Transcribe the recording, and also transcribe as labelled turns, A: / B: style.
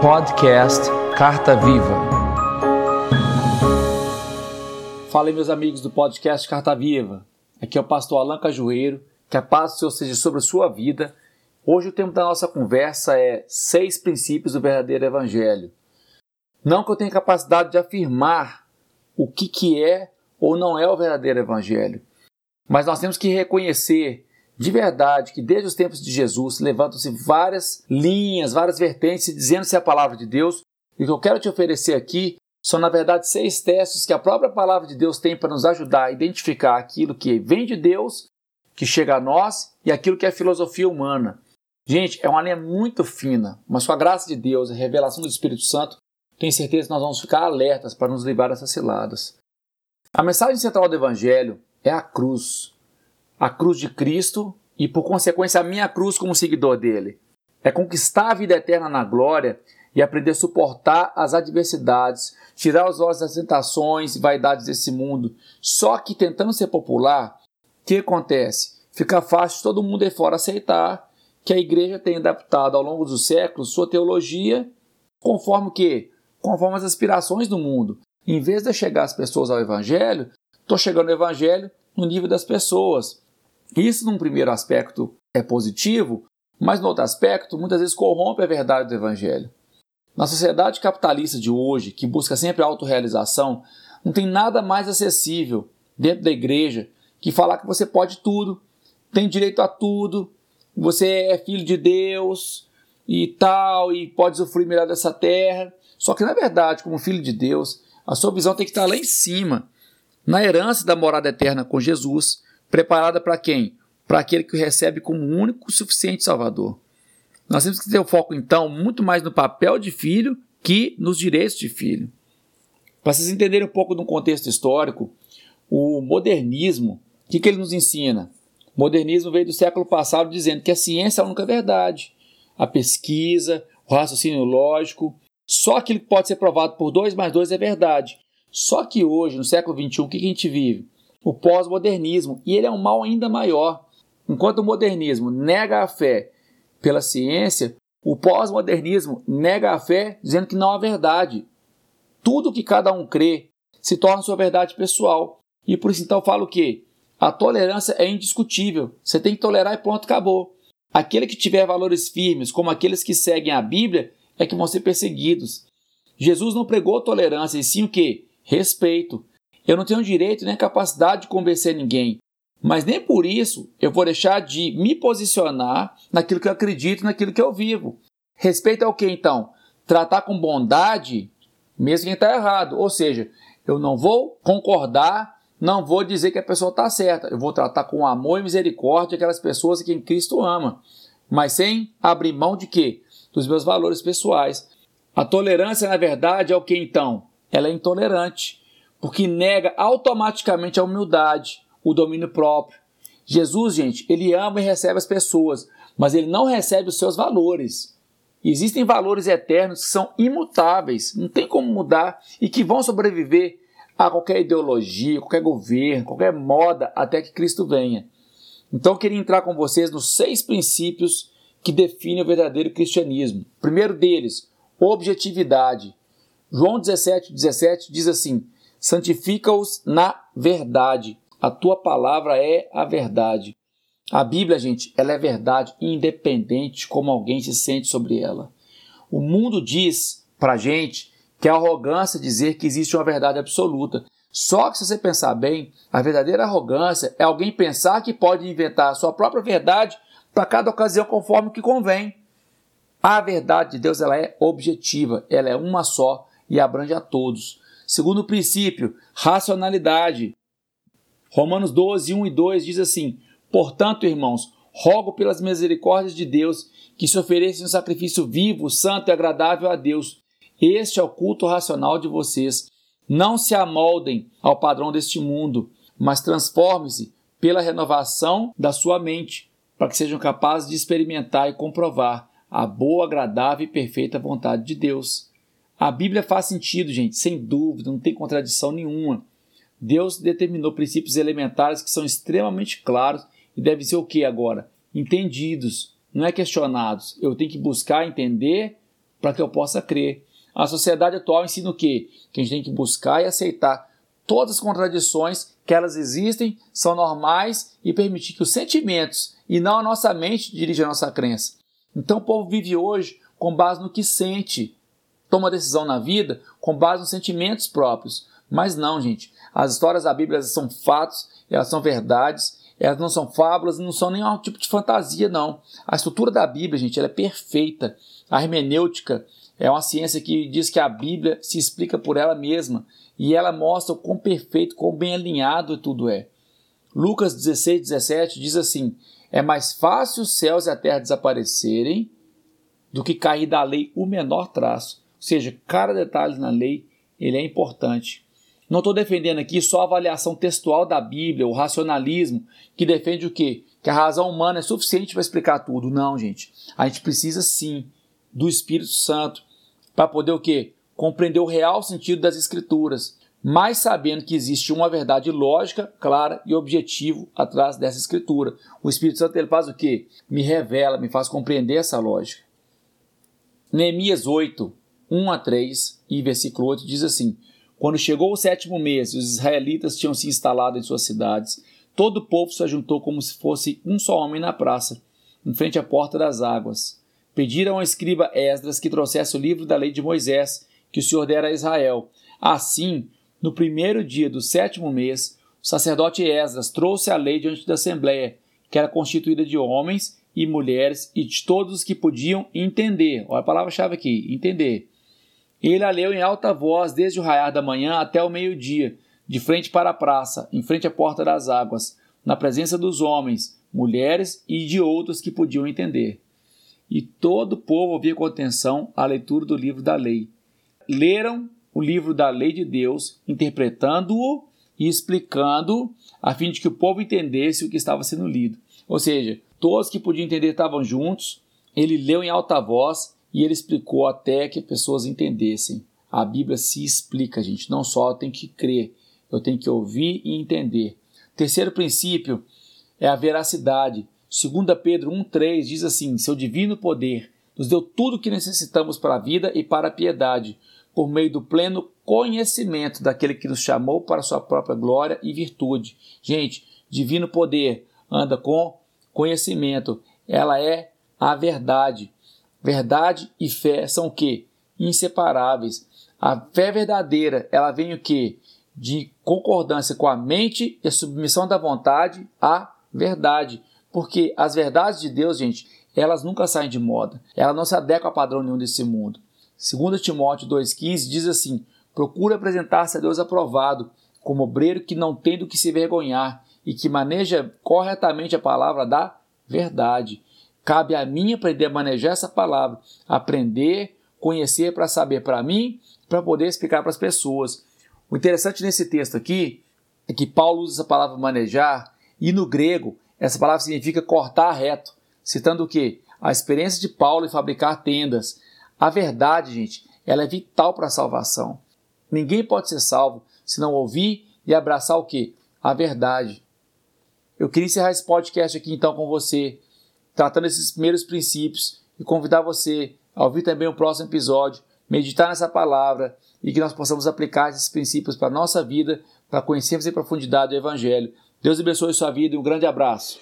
A: Podcast Carta Viva. Fala aí, meus amigos do podcast Carta Viva. Aqui é o pastor Alan Cajueiro. Que a paz do Senhor seja sobre a sua vida. Hoje o tema da nossa conversa é seis princípios do verdadeiro evangelho. Não que eu tenha capacidade de afirmar o que, que é ou não é o verdadeiro evangelho, mas nós temos que reconhecer de verdade que desde os tempos de Jesus levantam-se várias linhas, várias vertentes dizendo-se a palavra de Deus. E o que eu quero te oferecer aqui são, na verdade, seis testes que a própria palavra de Deus tem para nos ajudar a identificar aquilo que vem de Deus, que chega a nós, e aquilo que é filosofia humana. Gente, é uma linha muito fina, mas com a graça de Deus a revelação do Espírito Santo, tenho certeza que nós vamos ficar alertas para nos livrar dessas ciladas. A mensagem central do Evangelho é a cruz a cruz de Cristo e, por consequência, a minha cruz como seguidor dele. É conquistar a vida eterna na glória e aprender a suportar as adversidades, tirar os olhos das tentações e vaidades desse mundo. Só que tentando ser popular, o que acontece? Fica fácil todo mundo aí fora aceitar que a igreja tem adaptado ao longo dos séculos sua teologia conforme o quê? Conforme as aspirações do mundo. Em vez de chegar as pessoas ao evangelho, estou chegando ao evangelho no nível das pessoas. Isso, num primeiro aspecto, é positivo, mas no outro aspecto, muitas vezes corrompe a verdade do Evangelho. Na sociedade capitalista de hoje, que busca sempre a autorrealização, não tem nada mais acessível dentro da igreja que falar que você pode tudo, tem direito a tudo, você é filho de Deus e tal, e pode sofrer melhor dessa terra. Só que, na verdade, como filho de Deus, a sua visão tem que estar lá em cima, na herança da morada eterna com Jesus, preparada para quem? Para aquele que o recebe como único suficiente Salvador. Nós temos que ter o foco, então, muito mais no papel de filho que nos direitos de filho. Para vocês entenderem um pouco do contexto histórico, o modernismo, o que, que ele nos ensina? O modernismo veio do século passado dizendo que a ciência é a única verdade. A pesquisa, o raciocínio lógico, só aquilo que pode ser provado por 2 mais 2 é verdade. Só que hoje, no século XXI, o que a gente vive? O pós-modernismo, e ele é um mal ainda maior. Enquanto o modernismo nega a fé pela ciência, o pós-modernismo nega a fé dizendo que não há verdade. Tudo que cada um crê se torna sua verdade pessoal. E por isso então falo que a tolerância é indiscutível. Você tem que tolerar e ponto, acabou. Aquele que tiver valores firmes, como aqueles que seguem a Bíblia, é que vão ser perseguidos. Jesus não pregou tolerância, e sim o que? Respeito. Eu não tenho direito nem capacidade de convencer ninguém, mas nem por isso eu vou deixar de me posicionar naquilo que eu acredito, naquilo que eu vivo. Respeito é o que então? Tratar com bondade, mesmo quem está errado. Ou seja, eu não vou concordar, não vou dizer que a pessoa está certa. Eu vou tratar com amor e misericórdia aquelas pessoas que Cristo ama, mas sem abrir mão de quê? Dos meus valores pessoais. A tolerância, na verdade, é o que então? Ela é intolerante porque nega automaticamente a humildade, o domínio próprio. Jesus, gente, ele ama e recebe as pessoas, mas ele não recebe os seus valores. Existem valores eternos que são imutáveis, não tem como mudar e que vão sobreviver a qualquer ideologia, qualquer governo, qualquer moda até que Cristo venha. Então eu queria entrar com vocês nos seis princípios que definem o verdadeiro cristianismo. O primeiro deles, objetividade. João 17, 17 diz assim: santifica-os na verdade. A tua palavra é a verdade. A Bíblia, gente, ela é verdade, independente como alguém se sente sobre ela. O mundo diz pra gente que é arrogância dizer que existe uma verdade absoluta. Só que se você pensar bem, a verdadeira arrogância é alguém pensar que pode inventar a sua própria verdade para cada ocasião conforme o que convém. A verdade de Deus ela é objetiva, ela é uma só e abrange a todos. Segundo princípio, racionalidade. Romanos 12, 1 e 2 diz assim: Portanto, irmãos, rogo pelas misericórdias de Deus que se ofereça um sacrifício vivo, santo e agradável a Deus. Este é o culto racional de vocês. Não se amoldem ao padrão deste mundo, mas transforme-se pela renovação da sua mente, para que sejam capazes de experimentar e comprovar a boa, agradável e perfeita vontade de Deus. A Bíblia faz sentido, gente, sem dúvida, não tem contradição nenhuma. Deus determinou princípios elementares que são extremamente claros e devem ser o que agora? Entendidos, não é questionados. Eu tenho que buscar entender para que eu possa crer. A sociedade atual ensina o quê? Que a gente tem que buscar e aceitar todas as contradições, que elas existem, são normais e permitir que os sentimentos e não a nossa mente dirijam a nossa crença. Então o povo vive hoje com base no que sente, toma decisão na vida com base nos sentimentos próprios. Mas não, gente. As histórias da Bíblia são fatos, elas são verdades, elas não são fábulas, não são nenhum tipo de fantasia, não. A estrutura da Bíblia, gente, ela é perfeita. A hermenêutica é uma ciência que diz que a Bíblia se explica por ela mesma e ela mostra o quão perfeito, quão bem alinhado tudo é. Lucas 16, 17 diz assim: É mais fácil os céus e a terra desaparecerem do que cair da lei o menor traço. Ou seja, cada detalhe na lei ele é importante. Não estou defendendo aqui só a avaliação textual da Bíblia, o racionalismo, que defende o quê? Que a razão humana é suficiente para explicar tudo. Não, gente. A gente precisa sim do Espírito Santo para poder o quê? Compreender o real sentido das Escrituras, mas sabendo que existe uma verdade lógica, clara e objetiva atrás dessa Escritura. O Espírito Santo ele faz o quê? Me revela, me faz compreender essa lógica. Neemias 8, 1 a 3 e versículo 8 diz assim: Quando chegou o sétimo mês e os israelitas tinham se instalado em suas cidades, todo o povo se ajuntou como se fosse um só homem na praça, em frente à porta das águas. Pediram ao escriba Esdras que trouxesse o livro da lei de Moisés, que o Senhor dera a Israel. Assim, no primeiro dia do sétimo mês, o sacerdote Esdras trouxe a lei diante da assembleia, que era constituída de homens e mulheres e de todos os que podiam entender. Olha a palavra-chave aqui: entender. Ele a leu em alta voz desde o raiar da manhã até o meio-dia, de frente para a praça, em frente à porta das águas, na presença dos homens, mulheres e de outros que podiam entender. E todo o povo ouvia com atenção a leitura do livro da lei. Leram o livro da lei de Deus, interpretando-o e explicando, a fim de que o povo entendesse o que estava sendo lido. Ou seja, todos que podiam entender estavam juntos, ele leu em alta voz e ele explicou até que pessoas entendessem. A Bíblia se explica, gente. Não só eu tenho que crer, eu tenho que ouvir e entender. Terceiro princípio é a veracidade. 2 Pedro 1,3 diz assim: Seu divino poder nos deu tudo o que necessitamos para a vida e para a piedade, por meio do pleno conhecimento daquele que nos chamou para sua própria glória e virtude. Gente, divino poder anda com conhecimento, ela é a verdade. Verdade e fé são o que? Inseparáveis. A fé verdadeira, ela vem o que? De concordância com a mente e a submissão da vontade à verdade. Porque as verdades de Deus, gente, elas nunca saem de moda. Elas não se adequam a padrão nenhum desse mundo. 2 Timóteo 2,15 diz assim: procura apresentar-se a Deus aprovado, como obreiro que não tem do que se vergonhar e que maneja corretamente a palavra da verdade. Cabe a mim aprender a manejar essa palavra, aprender, conhecer para saber para mim, para poder explicar para as pessoas. O interessante nesse texto aqui é que Paulo usa essa palavra manejar e no grego essa palavra significa cortar reto, citando o que? A experiência de Paulo em fabricar tendas. A verdade, gente, ela é vital para a salvação. Ninguém pode ser salvo se não ouvir e abraçar o que? A verdade. Eu queria encerrar esse podcast aqui então com você, tratando esses primeiros princípios e convidar você a ouvir também o próximo episódio, meditar nessa palavra e que nós possamos aplicar esses princípios para a nossa vida, para conhecermos em profundidade o Evangelho. Deus abençoe sua vida e um grande abraço.